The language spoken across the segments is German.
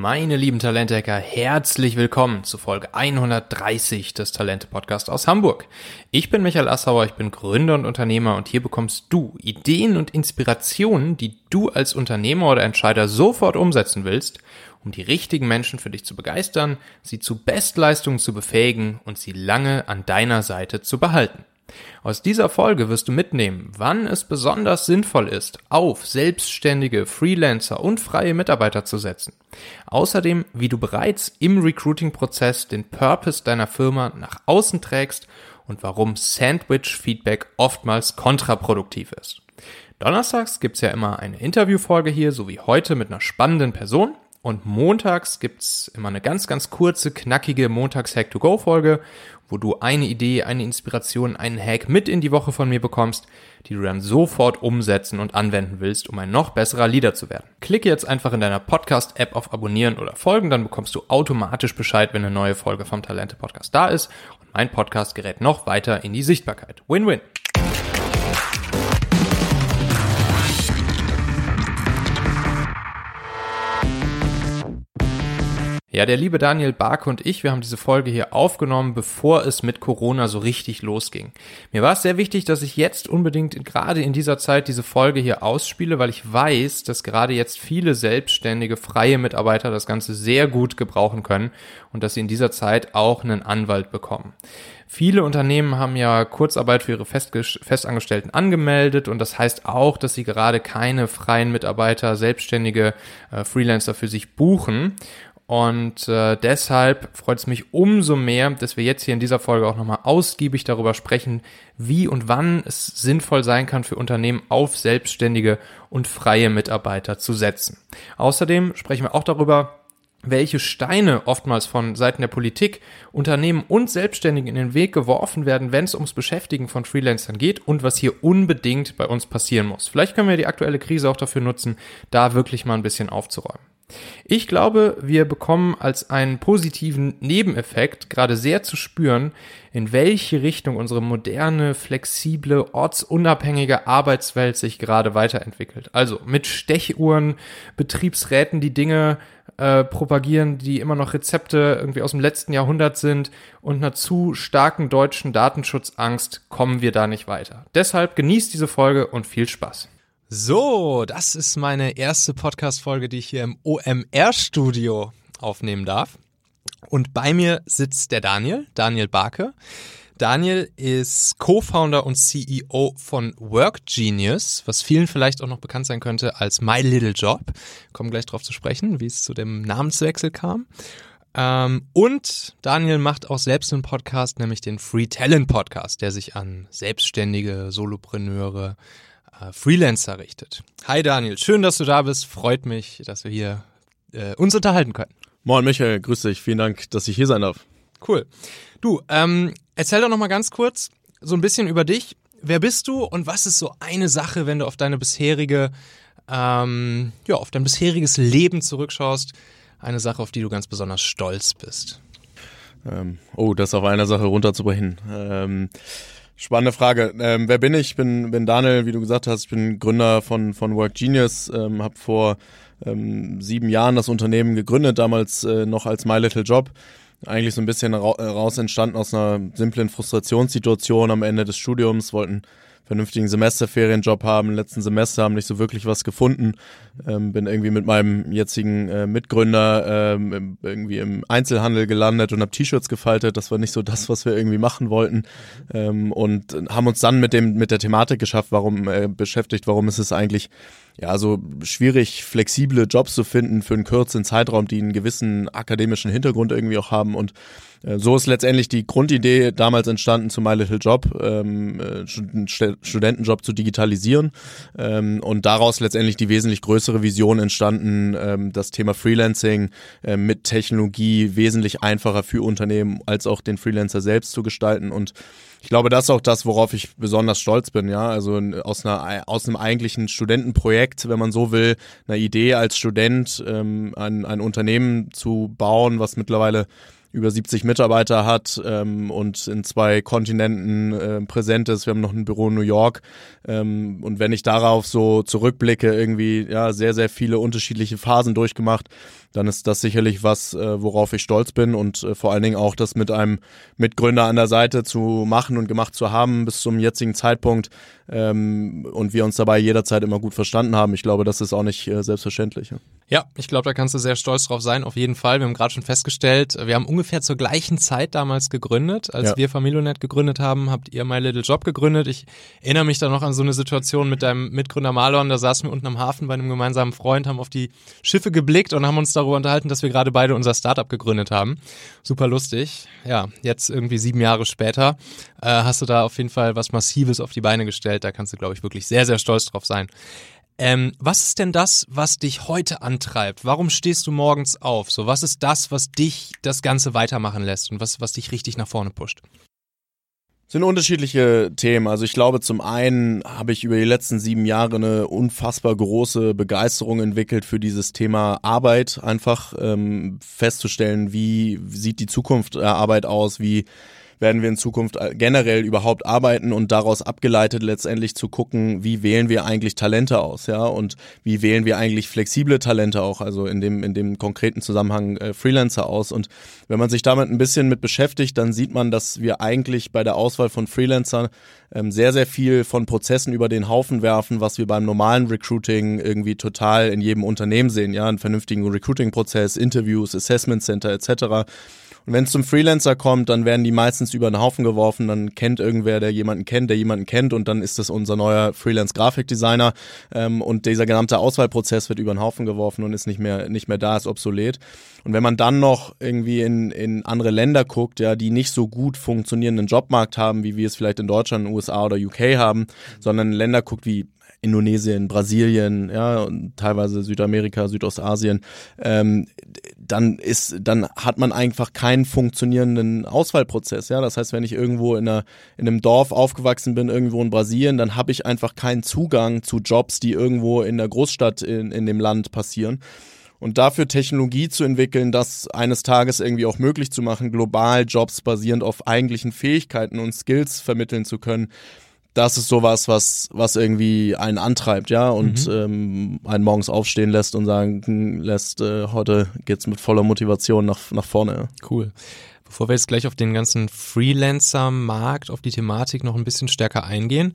Meine lieben Talenthacker, herzlich willkommen zu Folge 130 des Talente Podcast aus Hamburg. Ich bin Michael Assauer, ich bin Gründer und Unternehmer und hier bekommst du Ideen und Inspirationen, die du als Unternehmer oder Entscheider sofort umsetzen willst, um die richtigen Menschen für dich zu begeistern, sie zu Bestleistungen zu befähigen und sie lange an deiner Seite zu behalten. Aus dieser Folge wirst du mitnehmen, wann es besonders sinnvoll ist, auf selbstständige Freelancer und freie Mitarbeiter zu setzen. Außerdem, wie du bereits im Recruiting-Prozess den Purpose deiner Firma nach außen trägst und warum Sandwich-Feedback oftmals kontraproduktiv ist. Donnerstags gibt's ja immer eine Interviewfolge hier, so wie heute mit einer spannenden Person. Und montags gibt's immer eine ganz, ganz kurze, knackige Montags-Hack-to-Go-Folge, wo du eine Idee, eine Inspiration, einen Hack mit in die Woche von mir bekommst, die du dann sofort umsetzen und anwenden willst, um ein noch besserer Leader zu werden. Klicke jetzt einfach in deiner Podcast-App auf Abonnieren oder Folgen, dann bekommst du automatisch Bescheid, wenn eine neue Folge vom Talente Podcast da ist und mein Podcast gerät noch weiter in die Sichtbarkeit. Win-win. Ja, der liebe Daniel Barke und ich, wir haben diese Folge hier aufgenommen, bevor es mit Corona so richtig losging. Mir war es sehr wichtig, dass ich jetzt unbedingt gerade in dieser Zeit diese Folge hier ausspiele, weil ich weiß, dass gerade jetzt viele selbstständige, freie Mitarbeiter das Ganze sehr gut gebrauchen können und dass sie in dieser Zeit auch einen Anwalt bekommen. Viele Unternehmen haben ja Kurzarbeit für ihre Festangestellten angemeldet und das heißt auch, dass sie gerade keine freien Mitarbeiter, selbstständige äh, Freelancer für sich buchen. Und äh, deshalb freut es mich umso mehr, dass wir jetzt hier in dieser Folge auch nochmal ausgiebig darüber sprechen, wie und wann es sinnvoll sein kann für Unternehmen auf selbstständige und freie Mitarbeiter zu setzen. Außerdem sprechen wir auch darüber, welche Steine oftmals von Seiten der Politik, Unternehmen und Selbstständigen in den Weg geworfen werden, wenn es ums Beschäftigen von Freelancern geht und was hier unbedingt bei uns passieren muss. Vielleicht können wir die aktuelle Krise auch dafür nutzen, da wirklich mal ein bisschen aufzuräumen. Ich glaube, wir bekommen als einen positiven Nebeneffekt gerade sehr zu spüren, in welche Richtung unsere moderne, flexible, ortsunabhängige Arbeitswelt sich gerade weiterentwickelt. Also mit Stechuhren, Betriebsräten, die Dinge äh, propagieren, die immer noch Rezepte irgendwie aus dem letzten Jahrhundert sind und einer zu starken deutschen Datenschutzangst kommen wir da nicht weiter. Deshalb genießt diese Folge und viel Spaß. So, das ist meine erste Podcast-Folge, die ich hier im OMR-Studio aufnehmen darf. Und bei mir sitzt der Daniel, Daniel Barke. Daniel ist Co-Founder und CEO von Work Genius, was vielen vielleicht auch noch bekannt sein könnte als My Little Job. Kommen gleich drauf zu sprechen, wie es zu dem Namenswechsel kam. Ähm, und Daniel macht auch selbst einen Podcast, nämlich den Free Talent Podcast, der sich an Selbstständige, Solopreneure, äh, Freelancer richtet. Hi Daniel, schön, dass du da bist. Freut mich, dass wir hier äh, uns unterhalten können. Moin Michael, grüß dich. Vielen Dank, dass ich hier sein darf. Cool. Du, ähm, erzähl doch noch mal ganz kurz so ein bisschen über dich. Wer bist du und was ist so eine Sache, wenn du auf deine bisherige, ähm, ja, auf dein bisheriges Leben zurückschaust, eine Sache, auf die du ganz besonders stolz bist? Ähm, oh, das auf einer Sache runterzubrechen. Ähm, Spannende Frage. Ähm, wer bin ich? Ich bin, bin Daniel, wie du gesagt hast, ich bin Gründer von, von Work Genius, ähm, habe vor ähm, sieben Jahren das Unternehmen gegründet, damals äh, noch als My Little Job. Eigentlich so ein bisschen raus entstanden aus einer simplen Frustrationssituation am Ende des Studiums, wollten vernünftigen Semesterferienjob haben, letzten Semester haben nicht so wirklich was gefunden. Ähm, bin irgendwie mit meinem jetzigen äh, Mitgründer ähm, irgendwie im Einzelhandel gelandet und habe T-Shirts gefaltet. Das war nicht so das, was wir irgendwie machen wollten. Ähm, und haben uns dann mit dem mit der Thematik geschafft, warum äh, beschäftigt, warum ist es eigentlich ja, so schwierig, flexible Jobs zu finden für einen kürzeren Zeitraum, die einen gewissen akademischen Hintergrund irgendwie auch haben. Und so ist letztendlich die Grundidee damals entstanden zu My Little Job, ähm, äh, Studentenjob zu digitalisieren ähm, und daraus letztendlich die wesentlich größere Vision entstanden, ähm, das Thema Freelancing äh, mit Technologie wesentlich einfacher für Unternehmen als auch den Freelancer selbst zu gestalten und ich glaube, das ist auch das, worauf ich besonders stolz bin, ja. Also aus einer aus einem eigentlichen Studentenprojekt, wenn man so will, einer Idee als Student, ähm, ein, ein Unternehmen zu bauen, was mittlerweile über 70 Mitarbeiter hat ähm, und in zwei Kontinenten äh, präsent ist. Wir haben noch ein Büro in New York. Ähm, und wenn ich darauf so zurückblicke, irgendwie ja sehr, sehr viele unterschiedliche Phasen durchgemacht, dann ist das sicherlich was, äh, worauf ich stolz bin und äh, vor allen Dingen auch das mit einem Mitgründer an der Seite zu machen und gemacht zu haben bis zum jetzigen Zeitpunkt ähm, und wir uns dabei jederzeit immer gut verstanden haben. Ich glaube, das ist auch nicht äh, selbstverständlich. Ja, ja ich glaube, da kannst du sehr stolz drauf sein, auf jeden Fall. Wir haben gerade schon festgestellt, wir haben ungefähr zur gleichen Zeit damals gegründet. Als ja. wir Familionet gegründet haben, habt ihr My Little Job gegründet. Ich erinnere mich da noch an so eine Situation mit deinem Mitgründer Marlon, da saßen wir unten am Hafen bei einem gemeinsamen Freund, haben auf die Schiffe geblickt und haben uns darüber unterhalten, dass wir gerade beide unser Startup gegründet haben. Super lustig. Ja, jetzt irgendwie sieben Jahre später äh, hast du da auf jeden Fall was Massives auf die Beine gestellt. Da kannst du, glaube ich, wirklich sehr, sehr stolz drauf sein. Ähm, was ist denn das, was dich heute antreibt? Warum stehst du morgens auf? So, was ist das, was dich das Ganze weitermachen lässt und was, was dich richtig nach vorne pusht? Sind unterschiedliche Themen. Also ich glaube, zum einen habe ich über die letzten sieben Jahre eine unfassbar große Begeisterung entwickelt für dieses Thema Arbeit, einfach ähm, festzustellen, wie sieht die Zukunft der Arbeit aus, wie werden wir in Zukunft generell überhaupt arbeiten und daraus abgeleitet letztendlich zu gucken, wie wählen wir eigentlich Talente aus, ja, und wie wählen wir eigentlich flexible Talente auch, also in dem, in dem konkreten Zusammenhang äh, Freelancer aus. Und wenn man sich damit ein bisschen mit beschäftigt, dann sieht man, dass wir eigentlich bei der Auswahl von Freelancern ähm, sehr, sehr viel von Prozessen über den Haufen werfen, was wir beim normalen Recruiting irgendwie total in jedem Unternehmen sehen, ja, einen vernünftigen Recruiting-Prozess, Interviews, Assessment Center etc. Und wenn es zum Freelancer kommt, dann werden die meistens über den Haufen geworfen, dann kennt irgendwer, der jemanden kennt, der jemanden kennt. Und dann ist das unser neuer Freelance-Grafikdesigner. Ähm, und dieser gesamte Auswahlprozess wird über den Haufen geworfen und ist nicht mehr, nicht mehr da, ist obsolet. Und wenn man dann noch irgendwie in, in andere Länder guckt, ja, die nicht so gut funktionierenden Jobmarkt haben, wie wir es vielleicht in Deutschland, USA oder UK haben, sondern Länder guckt wie Indonesien, Brasilien, ja, und teilweise Südamerika, Südostasien, ähm, dann ist, dann hat man einfach keinen funktionierenden Auswahlprozess. Ja, das heißt, wenn ich irgendwo in, einer, in einem Dorf aufgewachsen bin, irgendwo in Brasilien, dann habe ich einfach keinen Zugang zu Jobs, die irgendwo in der Großstadt in, in dem Land passieren. Und dafür Technologie zu entwickeln, das eines Tages irgendwie auch möglich zu machen, global Jobs basierend auf eigentlichen Fähigkeiten und Skills vermitteln zu können, das ist sowas, was, was irgendwie einen antreibt, ja, und mhm. ähm, einen morgens aufstehen lässt und sagen lässt, äh, heute geht's mit voller Motivation nach, nach vorne. Cool. Bevor wir jetzt gleich auf den ganzen Freelancer-Markt, auf die Thematik noch ein bisschen stärker eingehen,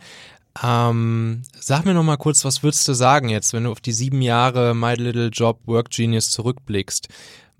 ähm, sag mir noch mal kurz, was würdest du sagen jetzt, wenn du auf die sieben Jahre My Little Job Work Genius zurückblickst?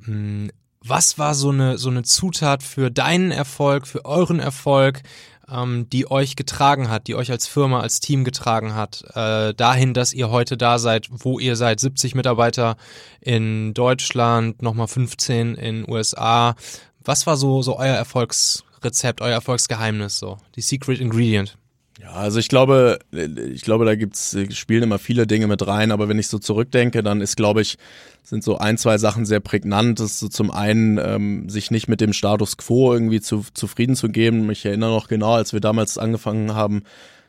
Hm, was war so eine, so eine Zutat für deinen Erfolg, für euren Erfolg? Ähm, die euch getragen hat, die euch als Firma, als Team getragen hat, äh, dahin, dass ihr heute da seid, wo ihr seid, 70 Mitarbeiter in Deutschland, nochmal 15 in USA. Was war so, so euer Erfolgsrezept, euer Erfolgsgeheimnis, so, die Secret Ingredient? Ja, also ich glaube, ich glaube, da gibt's spielen immer viele Dinge mit rein, aber wenn ich so zurückdenke, dann ist, glaube ich, sind so ein, zwei Sachen sehr prägnant. Das ist so zum einen, ähm, sich nicht mit dem Status quo irgendwie zu, zufrieden zu geben. Ich erinnere noch genau, als wir damals angefangen haben,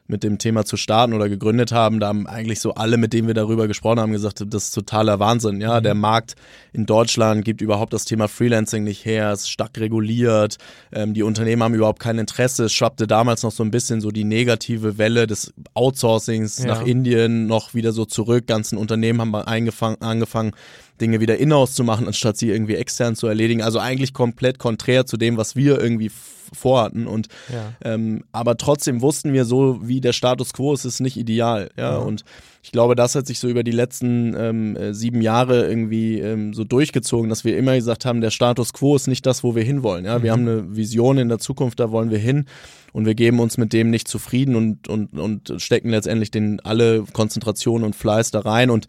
mit dem Thema zu starten oder gegründet haben, da haben eigentlich so alle, mit denen wir darüber gesprochen haben, gesagt, das ist totaler Wahnsinn. Ja, mhm. der Markt in Deutschland gibt überhaupt das Thema Freelancing nicht her, es ist stark reguliert, ähm, die Unternehmen haben überhaupt kein Interesse. Es schwappte damals noch so ein bisschen so die negative Welle des Outsourcings ja. nach Indien noch wieder so zurück. Ganzen Unternehmen haben angefangen, angefangen Dinge wieder in-house zu machen, anstatt sie irgendwie extern zu erledigen. Also eigentlich komplett konträr zu dem, was wir irgendwie vorhatten. Und ja. ähm, aber trotzdem wussten wir so, wie der Status quo ist, ist nicht ideal. Ja, ja. und ich glaube, das hat sich so über die letzten ähm, äh, sieben Jahre irgendwie ähm, so durchgezogen, dass wir immer gesagt haben, der Status quo ist nicht das, wo wir hinwollen. Ja, mhm. wir haben eine Vision in der Zukunft, da wollen wir hin und wir geben uns mit dem nicht zufrieden und, und, und stecken letztendlich den alle Konzentration und Fleiß da rein und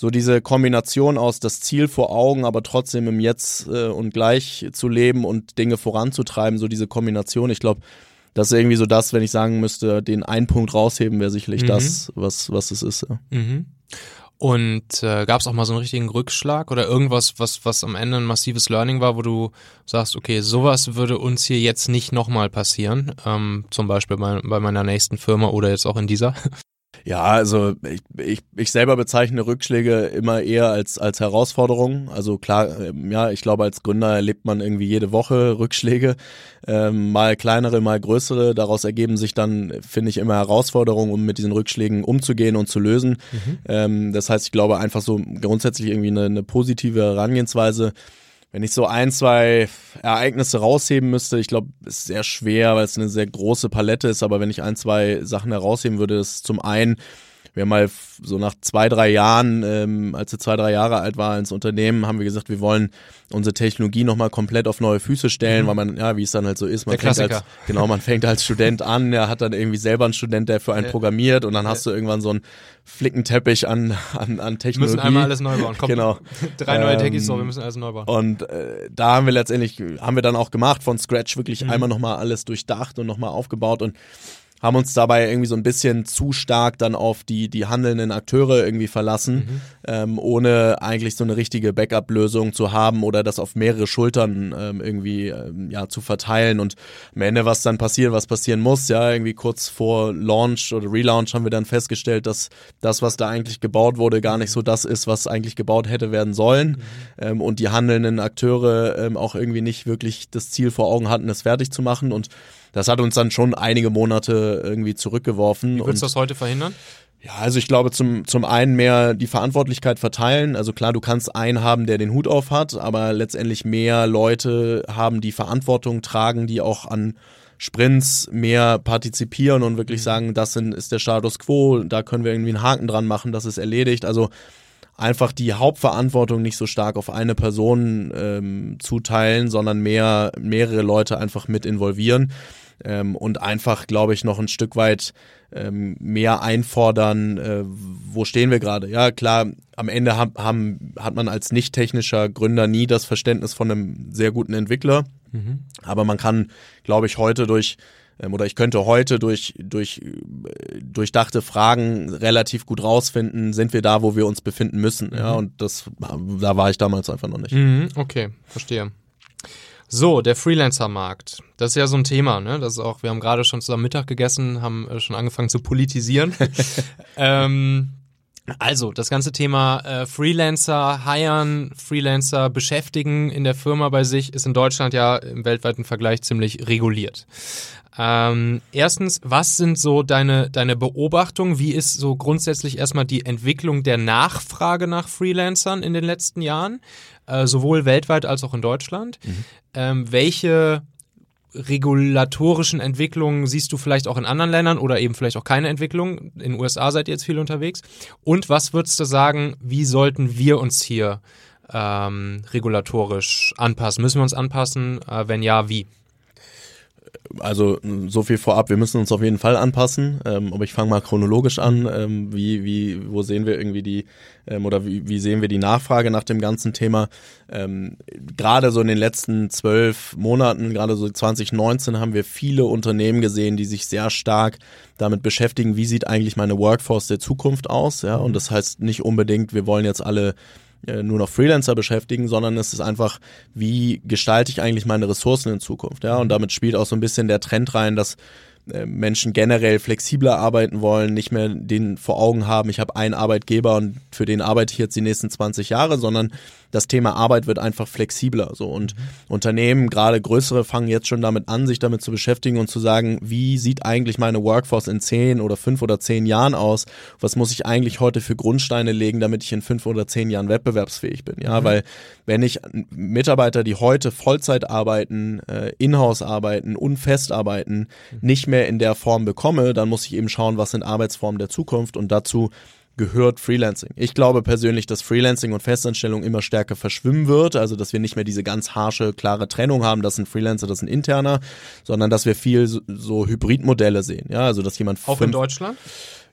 so diese Kombination aus das Ziel vor Augen, aber trotzdem im Jetzt äh, und gleich zu leben und Dinge voranzutreiben, so diese Kombination, ich glaube, das ist irgendwie so das, wenn ich sagen müsste, den einen Punkt rausheben wäre sicherlich mhm. das, was, was es ist. Ja. Mhm. Und äh, gab es auch mal so einen richtigen Rückschlag oder irgendwas, was, was am Ende ein massives Learning war, wo du sagst, okay, sowas würde uns hier jetzt nicht nochmal passieren, ähm, zum Beispiel bei, bei meiner nächsten Firma oder jetzt auch in dieser? Ja, also ich, ich, ich selber bezeichne Rückschläge immer eher als, als Herausforderung. Also klar, ähm, ja, ich glaube, als Gründer erlebt man irgendwie jede Woche Rückschläge, ähm, mal kleinere, mal größere. Daraus ergeben sich dann, finde ich, immer Herausforderungen, um mit diesen Rückschlägen umzugehen und zu lösen. Mhm. Ähm, das heißt, ich glaube einfach so grundsätzlich irgendwie eine, eine positive Herangehensweise wenn ich so ein, zwei Ereignisse rausheben müsste, ich glaube, ist sehr schwer, weil es eine sehr große Palette ist, aber wenn ich ein, zwei Sachen herausheben würde, ist zum einen, wir haben mal so nach zwei, drei Jahren, ähm, als wir zwei, drei Jahre alt war ins Unternehmen, haben wir gesagt, wir wollen unsere Technologie nochmal komplett auf neue Füße stellen, mhm. weil man, ja, wie es dann halt so ist, man der fängt als, genau, man fängt als Student an, er hat dann irgendwie selber einen Student, der für einen ja. programmiert und dann ja. hast du irgendwann so einen Flickenteppich an, an, an Technologie. Wir müssen einmal alles neu bauen. Komm, genau. Drei neue ähm, Techies, so, wir müssen alles neu bauen. Und äh, da haben wir letztendlich, haben wir dann auch gemacht, von Scratch wirklich mhm. einmal nochmal alles durchdacht und nochmal aufgebaut und haben uns dabei irgendwie so ein bisschen zu stark dann auf die, die handelnden Akteure irgendwie verlassen, mhm. ähm, ohne eigentlich so eine richtige Backup-Lösung zu haben oder das auf mehrere Schultern ähm, irgendwie ähm, ja, zu verteilen. Und am Ende, was dann passiert, was passieren muss, ja, irgendwie kurz vor Launch oder Relaunch haben wir dann festgestellt, dass das, was da eigentlich gebaut wurde, gar nicht so das ist, was eigentlich gebaut hätte werden sollen. Mhm. Ähm, und die handelnden Akteure ähm, auch irgendwie nicht wirklich das Ziel vor Augen hatten, es fertig zu machen. Und das hat uns dann schon einige Monate irgendwie zurückgeworfen. Wie würdest du das heute verhindern? Ja, also ich glaube zum, zum einen mehr die Verantwortlichkeit verteilen. Also klar, du kannst einen haben, der den Hut auf hat, aber letztendlich mehr Leute haben, die Verantwortung tragen, die auch an Sprints mehr partizipieren und wirklich mhm. sagen, das sind, ist der Status quo, da können wir irgendwie einen Haken dran machen, das ist erledigt. Also einfach die Hauptverantwortung nicht so stark auf eine Person ähm, zuteilen, sondern mehr mehrere Leute einfach mit involvieren ähm, und einfach, glaube ich, noch ein Stück weit ähm, mehr einfordern, äh, wo stehen wir gerade. Ja, klar, am Ende haben, haben, hat man als nicht technischer Gründer nie das Verständnis von einem sehr guten Entwickler. Mhm. Aber man kann, glaube ich, heute durch oder ich könnte heute durch, durch durchdachte Fragen relativ gut rausfinden, sind wir da, wo wir uns befinden müssen. Ja, mhm. und das, da war ich damals einfach noch nicht. Mhm, okay, verstehe. So, der Freelancer-Markt. Das ist ja so ein Thema, ne? Das ist auch, wir haben gerade schon zusammen Mittag gegessen, haben äh, schon angefangen zu politisieren. ähm, also, das ganze Thema äh, Freelancer, hiren, Freelancer beschäftigen in der Firma bei sich ist in Deutschland ja im weltweiten Vergleich ziemlich reguliert. Ähm, erstens, was sind so deine, deine Beobachtungen? Wie ist so grundsätzlich erstmal die Entwicklung der Nachfrage nach Freelancern in den letzten Jahren, äh, sowohl weltweit als auch in Deutschland? Mhm. Ähm, welche regulatorischen Entwicklungen siehst du vielleicht auch in anderen Ländern oder eben vielleicht auch keine Entwicklung? In den USA seid ihr jetzt viel unterwegs. Und was würdest du sagen, wie sollten wir uns hier ähm, regulatorisch anpassen? Müssen wir uns anpassen? Äh, wenn ja, wie? Also so viel vorab, wir müssen uns auf jeden Fall anpassen, ähm, aber ich fange mal chronologisch an. Ähm, wie, wie, wo sehen wir irgendwie die, ähm, oder wie, wie sehen wir die Nachfrage nach dem ganzen Thema? Ähm, gerade so in den letzten zwölf Monaten, gerade so 2019, haben wir viele Unternehmen gesehen, die sich sehr stark damit beschäftigen, wie sieht eigentlich meine Workforce der Zukunft aus, ja, und das heißt nicht unbedingt, wir wollen jetzt alle nur noch Freelancer beschäftigen, sondern es ist einfach, wie gestalte ich eigentlich meine Ressourcen in Zukunft. Ja, und mhm. damit spielt auch so ein bisschen der Trend rein, dass äh, Menschen generell flexibler arbeiten wollen, nicht mehr den vor Augen haben, ich habe einen Arbeitgeber und für den arbeite ich jetzt die nächsten 20 Jahre, sondern das Thema Arbeit wird einfach flexibler. So und mhm. Unternehmen, gerade größere, fangen jetzt schon damit an, sich damit zu beschäftigen und zu sagen, wie sieht eigentlich meine Workforce in zehn oder fünf oder zehn Jahren aus? Was muss ich eigentlich heute für Grundsteine legen, damit ich in fünf oder zehn Jahren wettbewerbsfähig bin? Ja, mhm. weil wenn ich Mitarbeiter, die heute Vollzeit arbeiten, äh, in-house arbeiten und fest arbeiten, mhm. nicht mehr in der Form bekomme, dann muss ich eben schauen, was sind Arbeitsformen der Zukunft und dazu gehört Freelancing. Ich glaube persönlich, dass Freelancing und Festanstellung immer stärker verschwimmen wird, also dass wir nicht mehr diese ganz harsche, klare Trennung haben, das sind Freelancer, das sind Interner, sondern dass wir viel so, so Hybridmodelle sehen. Ja, also dass jemand auch in Deutschland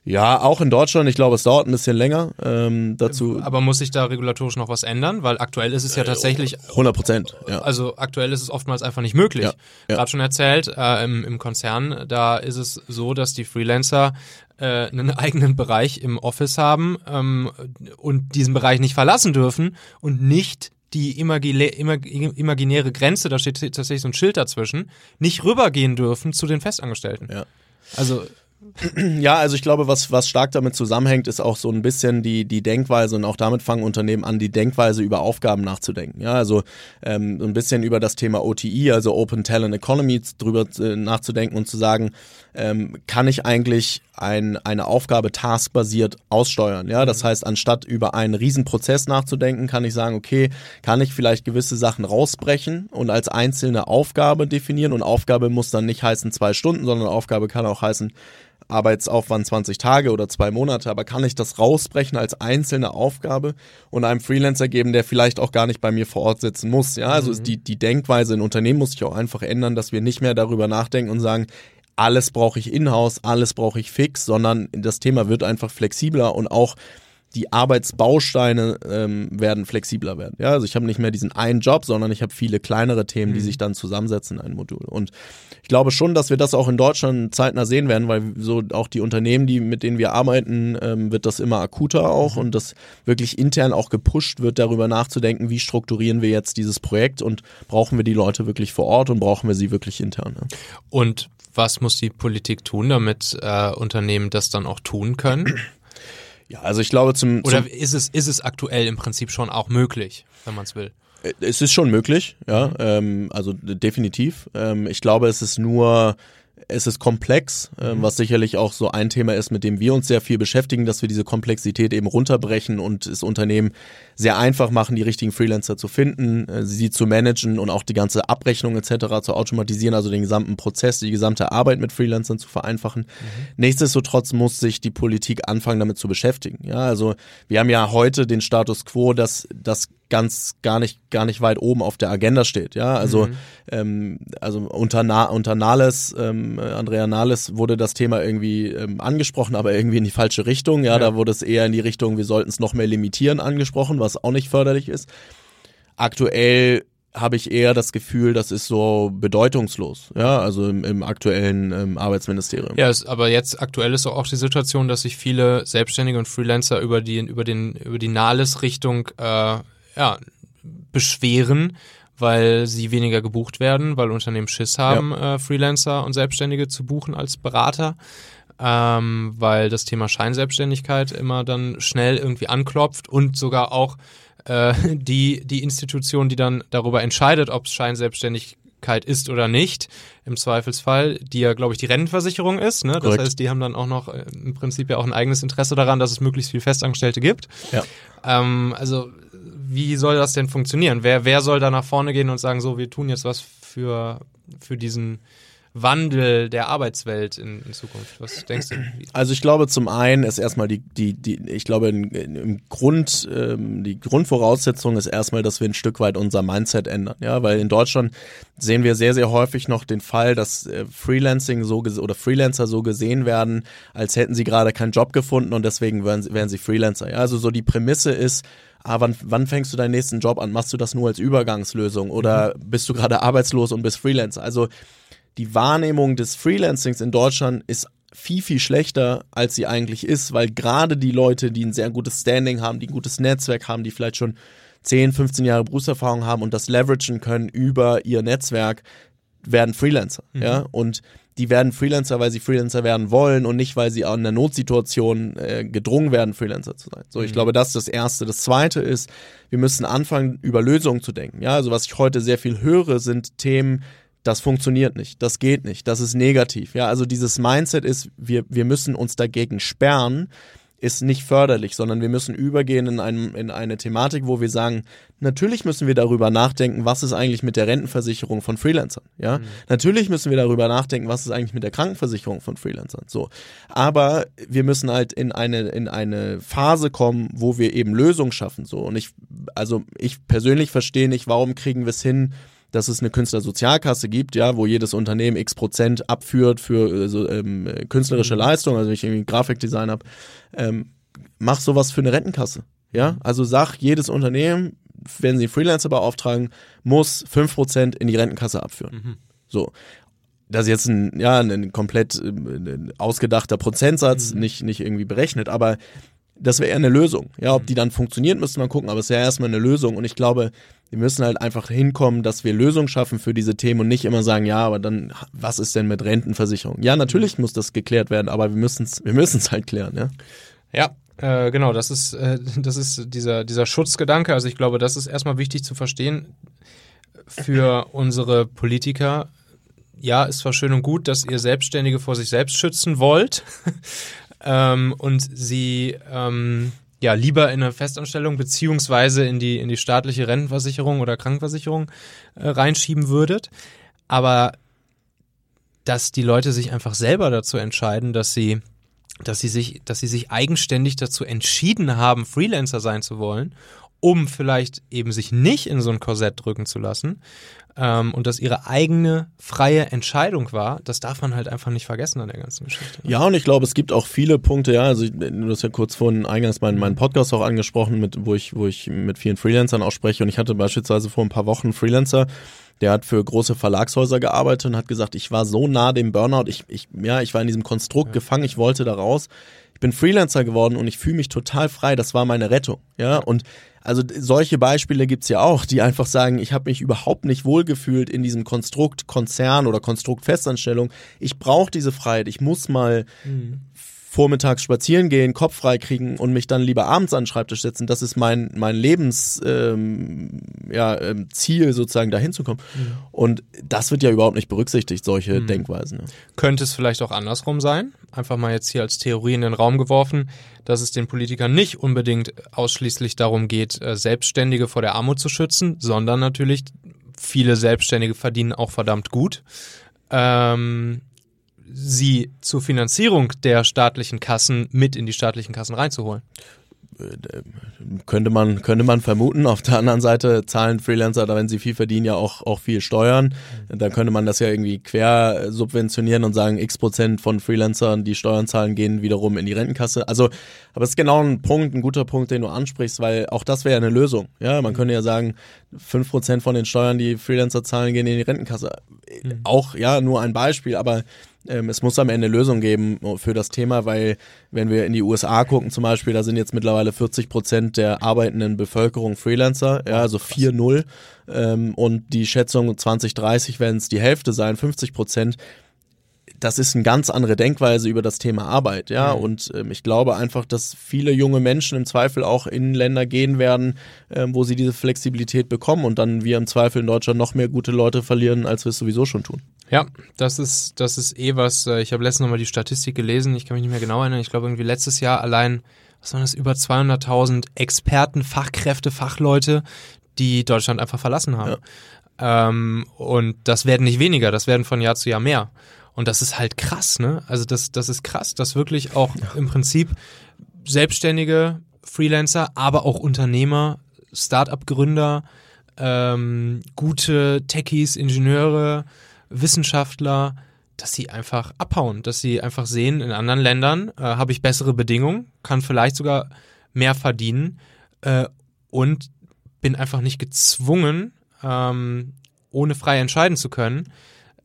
ja, auch in Deutschland. Ich glaube, es dauert ein bisschen länger. Ähm, dazu. Aber muss sich da regulatorisch noch was ändern? Weil aktuell ist es ja äh, tatsächlich. 100 Prozent. Ja. Also aktuell ist es oftmals einfach nicht möglich. Ja, ja. Gerade schon erzählt, äh, im, im Konzern, da ist es so, dass die Freelancer äh, einen eigenen Bereich im Office haben ähm, und diesen Bereich nicht verlassen dürfen und nicht die imaginäre Grenze, da steht tatsächlich so ein Schild dazwischen, nicht rübergehen dürfen zu den Festangestellten. Ja. Also Ja, also ich glaube, was, was stark damit zusammenhängt, ist auch so ein bisschen die, die Denkweise und auch damit fangen Unternehmen an, die Denkweise über Aufgaben nachzudenken. Ja, also ähm, so ein bisschen über das Thema OTI, also Open Talent Economy, drüber äh, nachzudenken und zu sagen, ähm, kann ich eigentlich ein, eine Aufgabe taskbasiert aussteuern. Ja, das mhm. heißt, anstatt über einen Riesenprozess nachzudenken, kann ich sagen, okay, kann ich vielleicht gewisse Sachen rausbrechen und als einzelne Aufgabe definieren. Und Aufgabe muss dann nicht heißen zwei Stunden, sondern Aufgabe kann auch heißen Arbeitsaufwand 20 Tage oder zwei Monate, aber kann ich das rausbrechen als einzelne Aufgabe und einem Freelancer geben, der vielleicht auch gar nicht bei mir vor Ort sitzen muss. Ja, also mhm. die, die Denkweise in Unternehmen muss sich auch einfach ändern, dass wir nicht mehr darüber nachdenken und sagen, alles brauche ich in-house, alles brauche ich fix, sondern das Thema wird einfach flexibler und auch die Arbeitsbausteine ähm, werden flexibler werden. Ja, also ich habe nicht mehr diesen einen Job, sondern ich habe viele kleinere Themen, die mhm. sich dann zusammensetzen in ein Modul. Und ich glaube schon, dass wir das auch in Deutschland zeitnah sehen werden, weil so auch die Unternehmen, die mit denen wir arbeiten, ähm, wird das immer akuter auch mhm. und das wirklich intern auch gepusht wird, darüber nachzudenken, wie strukturieren wir jetzt dieses Projekt und brauchen wir die Leute wirklich vor Ort und brauchen wir sie wirklich intern. Ja. Und was muss die Politik tun, damit äh, Unternehmen das dann auch tun können? Ja, also ich glaube zum, zum Oder ist es, ist es aktuell im Prinzip schon auch möglich, wenn man es will? Äh, es ist schon möglich, ja, ähm, also definitiv. Ähm, ich glaube, es ist nur es ist komplex, äh, was sicherlich auch so ein Thema ist, mit dem wir uns sehr viel beschäftigen, dass wir diese Komplexität eben runterbrechen und es Unternehmen sehr einfach machen, die richtigen Freelancer zu finden, äh, sie zu managen und auch die ganze Abrechnung etc. zu automatisieren, also den gesamten Prozess, die gesamte Arbeit mit Freelancern zu vereinfachen. Mhm. Nichtsdestotrotz muss sich die Politik anfangen, damit zu beschäftigen. Ja, also wir haben ja heute den Status quo, dass das ganz gar nicht gar nicht weit oben auf der Agenda steht. Ja, also mhm. ähm, also unter Na, unter Nahles, ähm, Andrea Nahles wurde das Thema irgendwie ähm, angesprochen, aber irgendwie in die falsche Richtung. Ja, ja. da wurde es eher in die Richtung, wir sollten es noch mehr limitieren angesprochen, was auch nicht förderlich ist. Aktuell habe ich eher das Gefühl, das ist so bedeutungslos, ja, also im, im aktuellen ähm, Arbeitsministerium. Ja, es, aber jetzt aktuell ist auch die Situation, dass sich viele Selbstständige und Freelancer über die über den über die Nahles-Richtung äh, ja, beschweren, weil sie weniger gebucht werden, weil Unternehmen Schiss haben, ja. äh, Freelancer und Selbstständige zu buchen als Berater. Ähm, weil das Thema Scheinselbstständigkeit immer dann schnell irgendwie anklopft und sogar auch äh, die, die Institution, die dann darüber entscheidet, ob es Scheinselbstständigkeit ist oder nicht, im Zweifelsfall, die ja, glaube ich, die Rentenversicherung ist. Ne? Das heißt, die haben dann auch noch äh, im Prinzip ja auch ein eigenes Interesse daran, dass es möglichst viel Festangestellte gibt. Ja. Ähm, also wie soll das denn funktionieren? Wer, wer soll da nach vorne gehen und sagen, so, wir tun jetzt was für, für diesen Wandel der Arbeitswelt in, in, Zukunft? Was denkst du? Also ich glaube, zum einen ist erstmal die, die, die ich glaube, im Grund, ähm, die Grundvoraussetzung ist erstmal, dass wir ein Stück weit unser Mindset ändern. Ja, weil in Deutschland sehen wir sehr, sehr häufig noch den Fall, dass äh, Freelancing so oder Freelancer so gesehen werden, als hätten sie gerade keinen Job gefunden und deswegen wären, wären sie Freelancer. Ja, also so die Prämisse ist, ah, wann, wann fängst du deinen nächsten Job an? Machst du das nur als Übergangslösung oder mhm. bist du gerade arbeitslos und bist Freelancer? Also die Wahrnehmung des Freelancings in Deutschland ist viel, viel schlechter, als sie eigentlich ist, weil gerade die Leute, die ein sehr gutes Standing haben, die ein gutes Netzwerk haben, die vielleicht schon 10, 15 Jahre Berufserfahrung haben und das leveragen können über ihr Netzwerk, werden Freelancer. Mhm. Ja, und die werden Freelancer, weil sie Freelancer werden wollen und nicht, weil sie an der Notsituation äh, gedrungen werden, Freelancer zu sein. So, ich mhm. glaube, das ist das Erste. Das Zweite ist, wir müssen anfangen, über Lösungen zu denken. Ja, also was ich heute sehr viel höre, sind Themen, das funktioniert nicht, das geht nicht, das ist negativ. Ja, also dieses Mindset ist, wir, wir müssen uns dagegen sperren, ist nicht förderlich, sondern wir müssen übergehen in, einem, in eine Thematik, wo wir sagen, natürlich müssen wir darüber nachdenken, was ist eigentlich mit der Rentenversicherung von Freelancern, ja? Mhm. Natürlich müssen wir darüber nachdenken, was ist eigentlich mit der Krankenversicherung von Freelancern, so. Aber wir müssen halt in eine, in eine Phase kommen, wo wir eben Lösungen schaffen, so. Und ich, also ich persönlich verstehe nicht, warum kriegen wir es hin, dass es eine Künstlersozialkasse gibt, ja, wo jedes Unternehmen x Prozent abführt für äh, so, ähm, künstlerische mhm. Leistung, also wenn ich irgendwie Grafikdesign habe, ähm, mach sowas für eine Rentenkasse. Ja, also sag jedes Unternehmen, wenn sie Freelancer beauftragen, muss fünf Prozent in die Rentenkasse abführen. Mhm. So. Das ist jetzt ein, ja, ein komplett äh, ausgedachter Prozentsatz, mhm. nicht, nicht irgendwie berechnet, aber das wäre eher eine Lösung. Ja, ob die dann funktioniert, müsste man gucken, aber es wäre erstmal eine Lösung und ich glaube, wir müssen halt einfach hinkommen, dass wir Lösungen schaffen für diese Themen und nicht immer sagen, ja, aber dann, was ist denn mit Rentenversicherung? Ja, natürlich muss das geklärt werden, aber wir müssen es wir müssen's halt klären, ja. Ja, äh, genau, das ist, äh, das ist dieser, dieser Schutzgedanke. Also ich glaube, das ist erstmal wichtig zu verstehen für unsere Politiker. Ja, ist zwar schön und gut, dass ihr Selbstständige vor sich selbst schützen wollt ähm, und sie ähm, ja lieber in eine Festanstellung beziehungsweise in die in die staatliche Rentenversicherung oder Krankenversicherung äh, reinschieben würdet, aber dass die Leute sich einfach selber dazu entscheiden, dass sie dass sie sich, dass sie sich eigenständig dazu entschieden haben, Freelancer sein zu wollen, um vielleicht eben sich nicht in so ein Korsett drücken zu lassen ähm, und dass ihre eigene freie Entscheidung war, das darf man halt einfach nicht vergessen an der ganzen Geschichte. Ja, und ich glaube, es gibt auch viele Punkte, ja, also du hast ja kurz vorhin eingangs meinen, meinen Podcast auch angesprochen, mit, wo ich, wo ich mit vielen Freelancern auch spreche und ich hatte beispielsweise vor ein paar Wochen einen Freelancer, der hat für große Verlagshäuser gearbeitet und hat gesagt, ich war so nah dem Burnout, ich, ich, ja, ich war in diesem Konstrukt ja. gefangen, ich wollte da raus. Ich bin Freelancer geworden und ich fühle mich total frei. Das war meine Rettung. Ja, und also solche Beispiele gibt's ja auch, die einfach sagen, ich habe mich überhaupt nicht wohlgefühlt in diesem Konstrukt Konzern oder Konstrukt Festanstellung. Ich brauche diese Freiheit. Ich muss mal mhm vormittags spazieren gehen, Kopf frei kriegen und mich dann lieber abends an den Schreibtisch setzen. Das ist mein, mein Lebensziel, ähm, ja, ähm, Ziel sozusagen dahin zu kommen. Mhm. Und das wird ja überhaupt nicht berücksichtigt, solche mhm. Denkweisen. Ja. Könnte es vielleicht auch andersrum sein? Einfach mal jetzt hier als Theorie in den Raum geworfen, dass es den Politikern nicht unbedingt ausschließlich darum geht, äh, Selbstständige vor der Armut zu schützen, sondern natürlich viele Selbstständige verdienen auch verdammt gut. Ähm, sie zur Finanzierung der staatlichen Kassen mit in die staatlichen Kassen reinzuholen könnte man, könnte man vermuten. Auf der anderen Seite zahlen Freelancer, da wenn sie viel verdienen, ja auch, auch viel Steuern. Dann könnte man das ja irgendwie quer subventionieren und sagen, x Prozent von Freelancern, die Steuern zahlen, gehen wiederum in die Rentenkasse. Also, aber es ist genau ein Punkt, ein guter Punkt, den du ansprichst, weil auch das wäre ja eine Lösung. Ja, man könnte ja sagen, fünf Prozent von den Steuern, die Freelancer zahlen, gehen in die Rentenkasse. Mhm. Auch, ja, nur ein Beispiel, aber ähm, es muss am Ende Lösungen geben für das Thema, weil wenn wir in die USA gucken zum Beispiel, da sind jetzt mittlerweile 40 Prozent der arbeitenden Bevölkerung Freelancer, ja, also 4-0 ähm, und die Schätzung 2030 werden es die Hälfte sein, 50 Prozent das ist eine ganz andere Denkweise über das Thema Arbeit, ja. Mhm. Und ähm, ich glaube einfach, dass viele junge Menschen im Zweifel auch in Länder gehen werden, ähm, wo sie diese Flexibilität bekommen und dann wir im Zweifel in Deutschland noch mehr gute Leute verlieren, als wir es sowieso schon tun. Ja, das ist, das ist eh was. Äh, ich habe letztens nochmal die Statistik gelesen, ich kann mich nicht mehr genau erinnern. Ich glaube, irgendwie letztes Jahr allein, was waren das, über 200.000 Experten, Fachkräfte, Fachleute, die Deutschland einfach verlassen haben. Ja. Ähm, und das werden nicht weniger, das werden von Jahr zu Jahr mehr. Und das ist halt krass, ne? Also das, das ist krass, dass wirklich auch im Prinzip selbstständige Freelancer, aber auch Unternehmer, Start-up-Gründer, ähm, gute Techies, Ingenieure, Wissenschaftler, dass sie einfach abhauen, dass sie einfach sehen, in anderen Ländern äh, habe ich bessere Bedingungen, kann vielleicht sogar mehr verdienen äh, und bin einfach nicht gezwungen, ähm, ohne frei entscheiden zu können,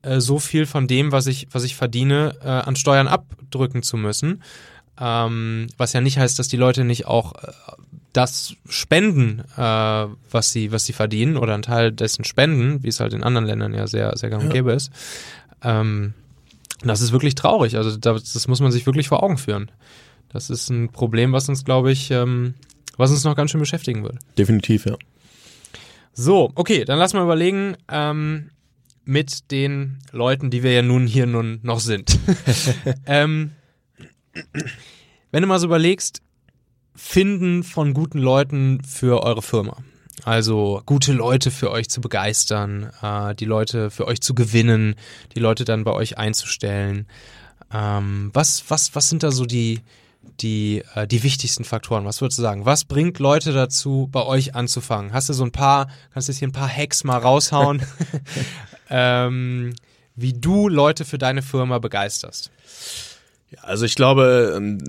äh, so viel von dem, was ich, was ich verdiene, äh, an Steuern abdrücken zu müssen. Ähm, was ja nicht heißt, dass die Leute nicht auch äh, das spenden, äh, was sie, was sie verdienen oder einen Teil dessen spenden, wie es halt in anderen Ländern ja sehr, sehr gang und gäbe ist. Ähm, das ist wirklich traurig. Also das, das, muss man sich wirklich vor Augen führen. Das ist ein Problem, was uns, glaube ich, ähm, was uns noch ganz schön beschäftigen wird. Definitiv, ja. So, okay, dann lass mal überlegen, ähm, mit den Leuten, die wir ja nun hier nun noch sind. ähm, wenn du mal so überlegst, Finden von guten Leuten für eure Firma. Also gute Leute für euch zu begeistern, äh, die Leute für euch zu gewinnen, die Leute dann bei euch einzustellen. Ähm, was, was, was sind da so die, die, äh, die wichtigsten Faktoren? Was würdest du sagen? Was bringt Leute dazu, bei euch anzufangen? Hast du so ein paar, kannst du jetzt hier ein paar Hacks mal raushauen? ähm, wie du Leute für deine Firma begeisterst? Also ich glaube, ähm,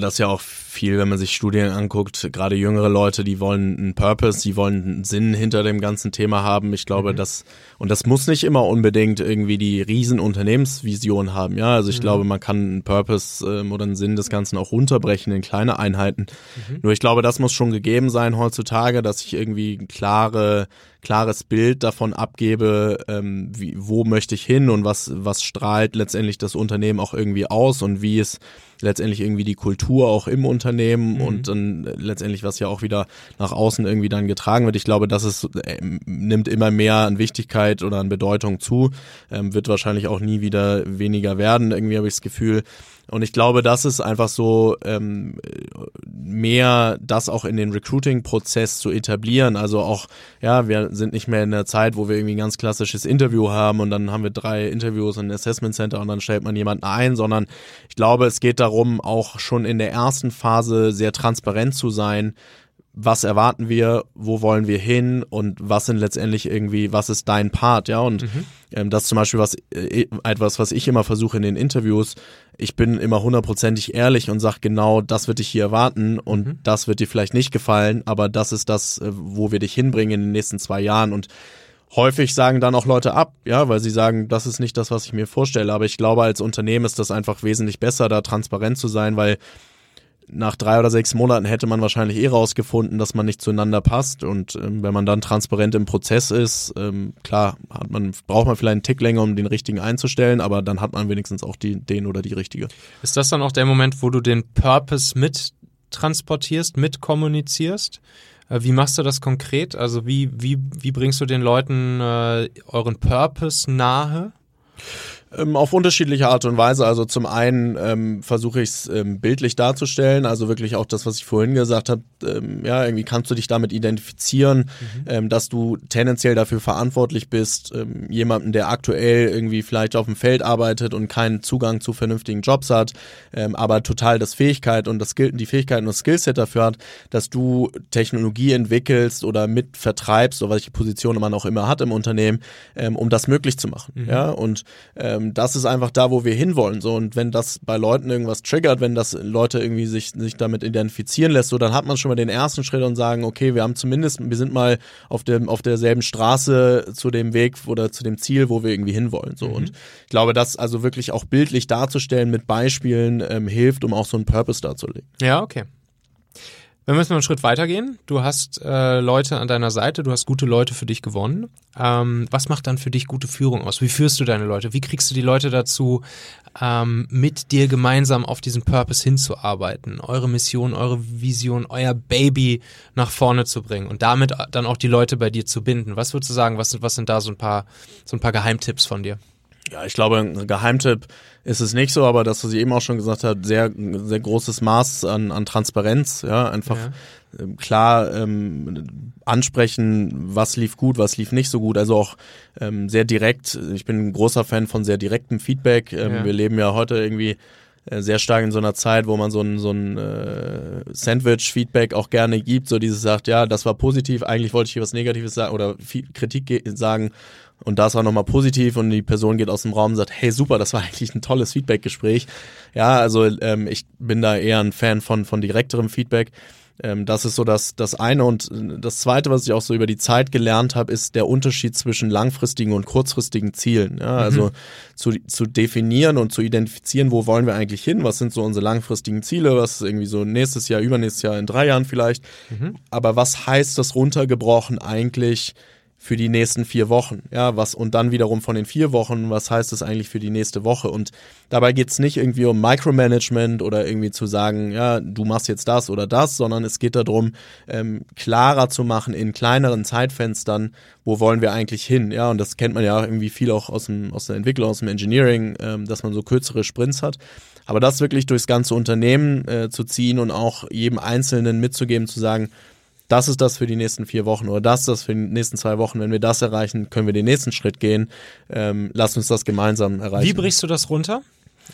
das ist ja auch viel, wenn man sich Studien anguckt, gerade jüngere Leute, die wollen einen Purpose, die wollen einen Sinn hinter dem ganzen Thema haben. Ich glaube, mhm. das, und das muss nicht immer unbedingt irgendwie die riesen Unternehmensvision haben, ja. Also ich mhm. glaube, man kann einen Purpose ähm, oder einen Sinn des Ganzen auch runterbrechen in kleine Einheiten. Mhm. Nur ich glaube, das muss schon gegeben sein heutzutage, dass ich irgendwie klare klares Bild davon abgebe, ähm, wie, wo möchte ich hin und was, was strahlt letztendlich das Unternehmen auch irgendwie aus und wie es letztendlich irgendwie die Kultur auch im Unternehmen mhm. und dann letztendlich, was ja auch wieder nach außen irgendwie dann getragen wird. Ich glaube, das ist, äh, nimmt immer mehr an Wichtigkeit oder an Bedeutung zu, ähm, wird wahrscheinlich auch nie wieder weniger werden, irgendwie habe ich das Gefühl. Und ich glaube, das ist einfach so ähm, mehr das auch in den Recruiting-Prozess zu etablieren. Also auch, ja, wir sind nicht mehr in der Zeit, wo wir irgendwie ein ganz klassisches Interview haben und dann haben wir drei Interviews in Assessment Center und dann stellt man jemanden ein, sondern ich glaube, es geht darum, auch schon in der ersten Phase sehr transparent zu sein, was erwarten wir, wo wollen wir hin und was sind letztendlich irgendwie, was ist dein Part, ja und mhm. ähm, das zum Beispiel was äh, etwas, was ich immer versuche in den Interviews, ich bin immer hundertprozentig ehrlich und sag genau, das wird dich hier erwarten und mhm. das wird dir vielleicht nicht gefallen, aber das ist das, äh, wo wir dich hinbringen in den nächsten zwei Jahren und häufig sagen dann auch Leute ab, ja, weil sie sagen, das ist nicht das, was ich mir vorstelle. Aber ich glaube, als Unternehmen ist das einfach wesentlich besser, da transparent zu sein, weil nach drei oder sechs Monaten hätte man wahrscheinlich eh rausgefunden, dass man nicht zueinander passt. Und ähm, wenn man dann transparent im Prozess ist, ähm, klar, hat man, braucht man vielleicht einen Tick länger, um den richtigen einzustellen, aber dann hat man wenigstens auch die, den oder die richtige. Ist das dann auch der Moment, wo du den Purpose mit transportierst, mit kommunizierst? Äh, wie machst du das konkret? Also wie, wie, wie bringst du den Leuten äh, euren Purpose nahe? Ähm, auf unterschiedliche Art und Weise. Also zum einen ähm, versuche ich es ähm, bildlich darzustellen, also wirklich auch das, was ich vorhin gesagt habe, ähm, ja, irgendwie kannst du dich damit identifizieren, mhm. ähm, dass du tendenziell dafür verantwortlich bist, jemanden, der aktuell irgendwie vielleicht auf dem Feld arbeitet und keinen Zugang zu vernünftigen Jobs hat, aber total das Fähigkeit und das Skill, die Fähigkeit und das Skillset dafür hat, dass du Technologie entwickelst oder mit vertreibst, oder welche Position man auch immer hat im Unternehmen, um das möglich zu machen. Mhm. Ja, und ähm, ähm, das ist einfach da, wo wir hinwollen. So, und wenn das bei Leuten irgendwas triggert, wenn das Leute irgendwie sich, sich damit identifizieren lässt, so, dann hat man schon mal den ersten Schritt und sagen, okay, wir haben zumindest, wir sind mal auf dem, auf derselben Straße zu dem Weg oder zu dem Ziel, wo wir irgendwie hinwollen. So. Mhm. Und ich glaube, das also wirklich auch bildlich darzustellen mit Beispielen ähm, hilft, um auch so einen Purpose darzulegen. Ja, okay. Wir müssen mal einen Schritt weitergehen. Du hast äh, Leute an deiner Seite, du hast gute Leute für dich gewonnen. Ähm, was macht dann für dich gute Führung aus? Wie führst du deine Leute? Wie kriegst du die Leute dazu, ähm, mit dir gemeinsam auf diesen Purpose hinzuarbeiten, eure Mission, eure Vision, euer Baby nach vorne zu bringen und damit dann auch die Leute bei dir zu binden? Was würdest du sagen? Was, was sind da so ein paar, so ein paar Geheimtipps von dir? Ja, ich glaube, ein Geheimtipp ist es nicht so, aber das, was ich eben auch schon gesagt habe, sehr, sehr großes Maß an, an Transparenz, ja, einfach ja. Ähm, klar ähm, ansprechen, was lief gut, was lief nicht so gut, also auch ähm, sehr direkt. Ich bin ein großer Fan von sehr direktem Feedback. Ähm, ja. Wir leben ja heute irgendwie äh, sehr stark in so einer Zeit, wo man so ein, so ein äh, Sandwich-Feedback auch gerne gibt, so dieses sagt, ja, das war positiv, eigentlich wollte ich hier was Negatives sagen oder Kritik sagen und das war nochmal positiv und die Person geht aus dem Raum und sagt, hey super, das war eigentlich ein tolles Feedback-Gespräch. Ja, also ähm, ich bin da eher ein Fan von, von direkterem Feedback. Ähm, das ist so das, das eine. Und das zweite, was ich auch so über die Zeit gelernt habe, ist der Unterschied zwischen langfristigen und kurzfristigen Zielen. Ja, mhm. also zu, zu definieren und zu identifizieren, wo wollen wir eigentlich hin? Was sind so unsere langfristigen Ziele? Was ist irgendwie so nächstes Jahr, übernächstes Jahr, in drei Jahren vielleicht? Mhm. Aber was heißt das runtergebrochen eigentlich? Für die nächsten vier Wochen. Ja, was und dann wiederum von den vier Wochen, was heißt das eigentlich für die nächste Woche? Und dabei geht's nicht irgendwie um Micromanagement oder irgendwie zu sagen, ja, du machst jetzt das oder das, sondern es geht darum, ähm, klarer zu machen in kleineren Zeitfenstern, wo wollen wir eigentlich hin? Ja, und das kennt man ja irgendwie viel auch aus dem aus der Entwicklung, aus dem Engineering, ähm, dass man so kürzere Sprints hat. Aber das wirklich durchs ganze Unternehmen äh, zu ziehen und auch jedem Einzelnen mitzugeben, zu sagen, das ist das für die nächsten vier Wochen oder das ist das für die nächsten zwei Wochen. Wenn wir das erreichen, können wir den nächsten Schritt gehen. Ähm, lass uns das gemeinsam erreichen. Wie brichst du das runter?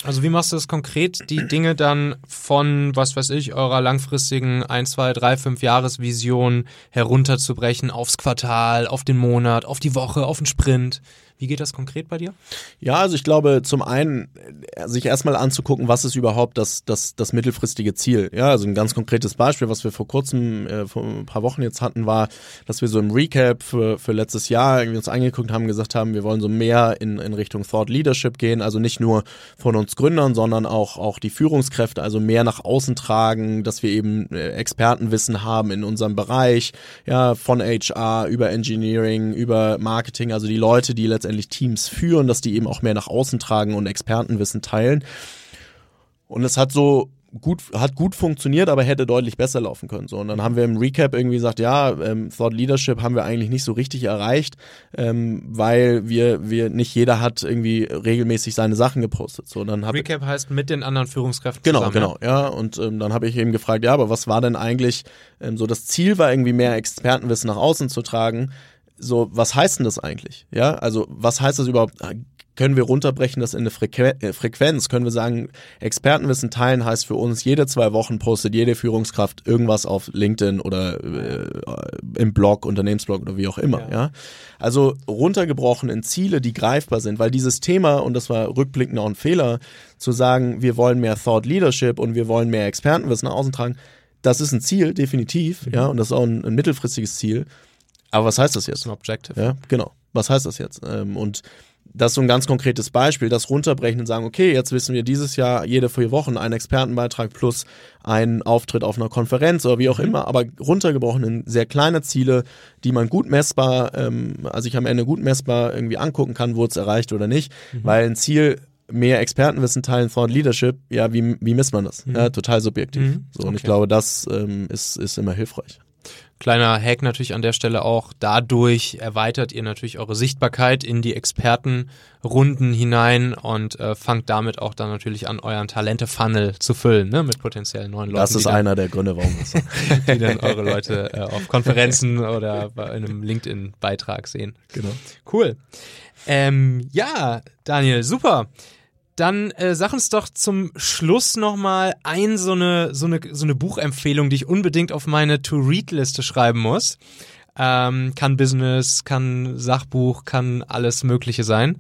Also wie machst du das konkret, die Dinge dann von, was weiß ich, eurer langfristigen 1, 2, 3, 5 Jahresvision herunterzubrechen aufs Quartal, auf den Monat, auf die Woche, auf den Sprint? Wie geht das konkret bei dir? Ja, also ich glaube, zum einen äh, sich erstmal anzugucken, was ist überhaupt das, das, das mittelfristige Ziel. Ja, also ein ganz konkretes Beispiel, was wir vor kurzem, äh, vor ein paar Wochen jetzt hatten, war, dass wir so im Recap für, für letztes Jahr irgendwie uns angeguckt haben, gesagt haben, wir wollen so mehr in, in Richtung Thought Leadership gehen, also nicht nur von uns Gründern, sondern auch, auch die Führungskräfte, also mehr nach außen tragen, dass wir eben äh, Expertenwissen haben in unserem Bereich, ja, von HR über Engineering, über Marketing, also die Leute, die letztendlich letztendlich Teams führen, dass die eben auch mehr nach außen tragen und Expertenwissen teilen. Und es hat so gut, hat gut funktioniert, aber hätte deutlich besser laufen können. So, und dann haben wir im Recap irgendwie gesagt, ja, ähm, Thought Leadership haben wir eigentlich nicht so richtig erreicht, ähm, weil wir, wir nicht jeder hat irgendwie regelmäßig seine Sachen gepostet. So, dann hab Recap heißt mit den anderen Führungskräften genau, zusammen. Genau, genau, ja. Und ähm, dann habe ich eben gefragt, ja, aber was war denn eigentlich ähm, so das Ziel war irgendwie mehr Expertenwissen nach außen zu tragen so, was heißt denn das eigentlich? Ja, also was heißt das überhaupt? Können wir runterbrechen das in eine äh, Frequenz? Können wir sagen, Expertenwissen teilen heißt für uns, jede zwei Wochen postet jede Führungskraft irgendwas auf LinkedIn oder äh, im Blog, Unternehmensblog oder wie auch immer. Ja. ja. Also runtergebrochen in Ziele, die greifbar sind, weil dieses Thema, und das war rückblickend auch ein Fehler, zu sagen, wir wollen mehr Thought Leadership und wir wollen mehr Expertenwissen nach außen tragen, das ist ein Ziel, definitiv, mhm. ja, und das ist auch ein, ein mittelfristiges Ziel. Aber was heißt das jetzt? Ein Objective. Ja, genau. Was heißt das jetzt? Ähm, und das ist so ein ganz konkretes Beispiel, das runterbrechen und sagen, okay, jetzt wissen wir dieses Jahr jede vier Wochen einen Expertenbeitrag plus einen Auftritt auf einer Konferenz oder wie auch mhm. immer, aber runtergebrochen in sehr kleine Ziele, die man gut messbar, ähm, also ich am Ende gut messbar irgendwie angucken kann, wurde es erreicht oder nicht, mhm. weil ein Ziel mehr Expertenwissen teilen, Thought Leadership, ja, wie, wie misst man das? Mhm. Ja, total subjektiv. Mhm. So, und okay. ich glaube, das ähm, ist, ist immer hilfreich. Kleiner Hack natürlich an der Stelle auch. Dadurch erweitert ihr natürlich eure Sichtbarkeit in die Expertenrunden hinein und äh, fangt damit auch dann natürlich an, euren Talente-Funnel zu füllen, ne, mit potenziellen neuen Leuten. Das ist einer der Gründe, warum das Die dann eure Leute äh, auf Konferenzen oder bei einem LinkedIn-Beitrag sehen. Genau. Cool. Ähm, ja, Daniel, super. Dann äh, sag uns doch zum Schluss nochmal ein so eine, so, eine, so eine Buchempfehlung, die ich unbedingt auf meine To-Read-Liste schreiben muss. Ähm, kann Business, kann Sachbuch, kann alles Mögliche sein.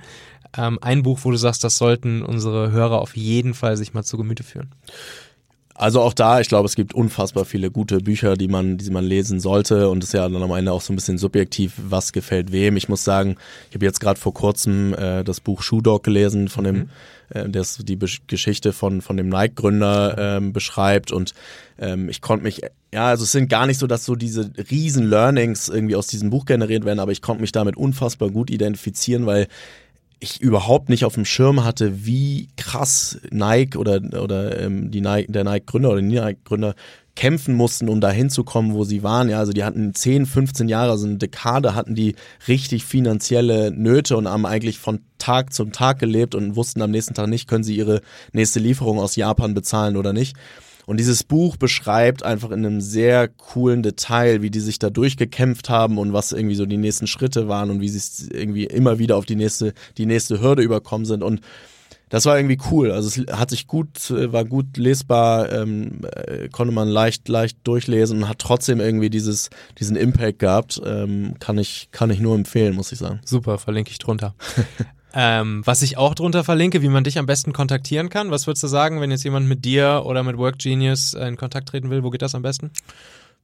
Ähm, ein Buch, wo du sagst, das sollten unsere Hörer auf jeden Fall sich mal zu Gemüte führen. Also auch da, ich glaube, es gibt unfassbar viele gute Bücher, die man, die man lesen sollte und es ist ja dann am Ende auch so ein bisschen subjektiv, was gefällt wem. Ich muss sagen, ich habe jetzt gerade vor kurzem äh, das Buch Shoe Dog gelesen von dem, mhm. Äh, das die Geschichte von von dem Nike-Gründer ähm, beschreibt. Und ähm, ich konnte mich, ja, also es sind gar nicht so, dass so diese riesen Learnings irgendwie aus diesem Buch generiert werden, aber ich konnte mich damit unfassbar gut identifizieren, weil ich überhaupt nicht auf dem Schirm hatte, wie krass Nike oder, oder ähm, die Nike, der Nike-Gründer oder die Nike-Gründer kämpfen mussten, um da hinzukommen, wo sie waren. Ja, also die hatten 10, 15 Jahre, also eine Dekade hatten die richtig finanzielle Nöte und haben eigentlich von Tag zum Tag gelebt und wussten am nächsten Tag nicht, können sie ihre nächste Lieferung aus Japan bezahlen oder nicht. Und dieses Buch beschreibt einfach in einem sehr coolen Detail, wie die sich da durchgekämpft haben und was irgendwie so die nächsten Schritte waren und wie sie irgendwie immer wieder auf die nächste, die nächste Hürde überkommen sind. Und das war irgendwie cool. Also es hat sich gut, war gut lesbar, ähm, äh, konnte man leicht, leicht durchlesen und hat trotzdem irgendwie dieses, diesen Impact gehabt. Ähm, kann ich, kann ich nur empfehlen, muss ich sagen. Super, verlinke ich drunter. Ähm, was ich auch drunter verlinke, wie man dich am besten kontaktieren kann. Was würdest du sagen, wenn jetzt jemand mit dir oder mit Work Genius in Kontakt treten will? Wo geht das am besten?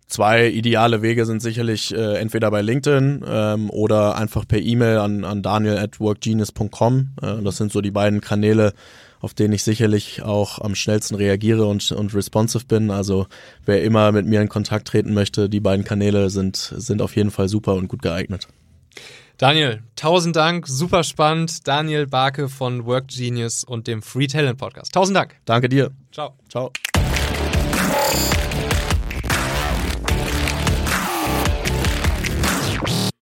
Zwei ideale Wege sind sicherlich äh, entweder bei LinkedIn ähm, oder einfach per E-Mail an, an daniel at workgenius.com. Äh, das sind so die beiden Kanäle, auf denen ich sicherlich auch am schnellsten reagiere und, und responsive bin. Also wer immer mit mir in Kontakt treten möchte, die beiden Kanäle sind, sind auf jeden Fall super und gut geeignet. Daniel, tausend Dank, super spannend. Daniel Barke von Work Genius und dem Free Talent Podcast. Tausend Dank. Danke dir. Ciao. Ciao.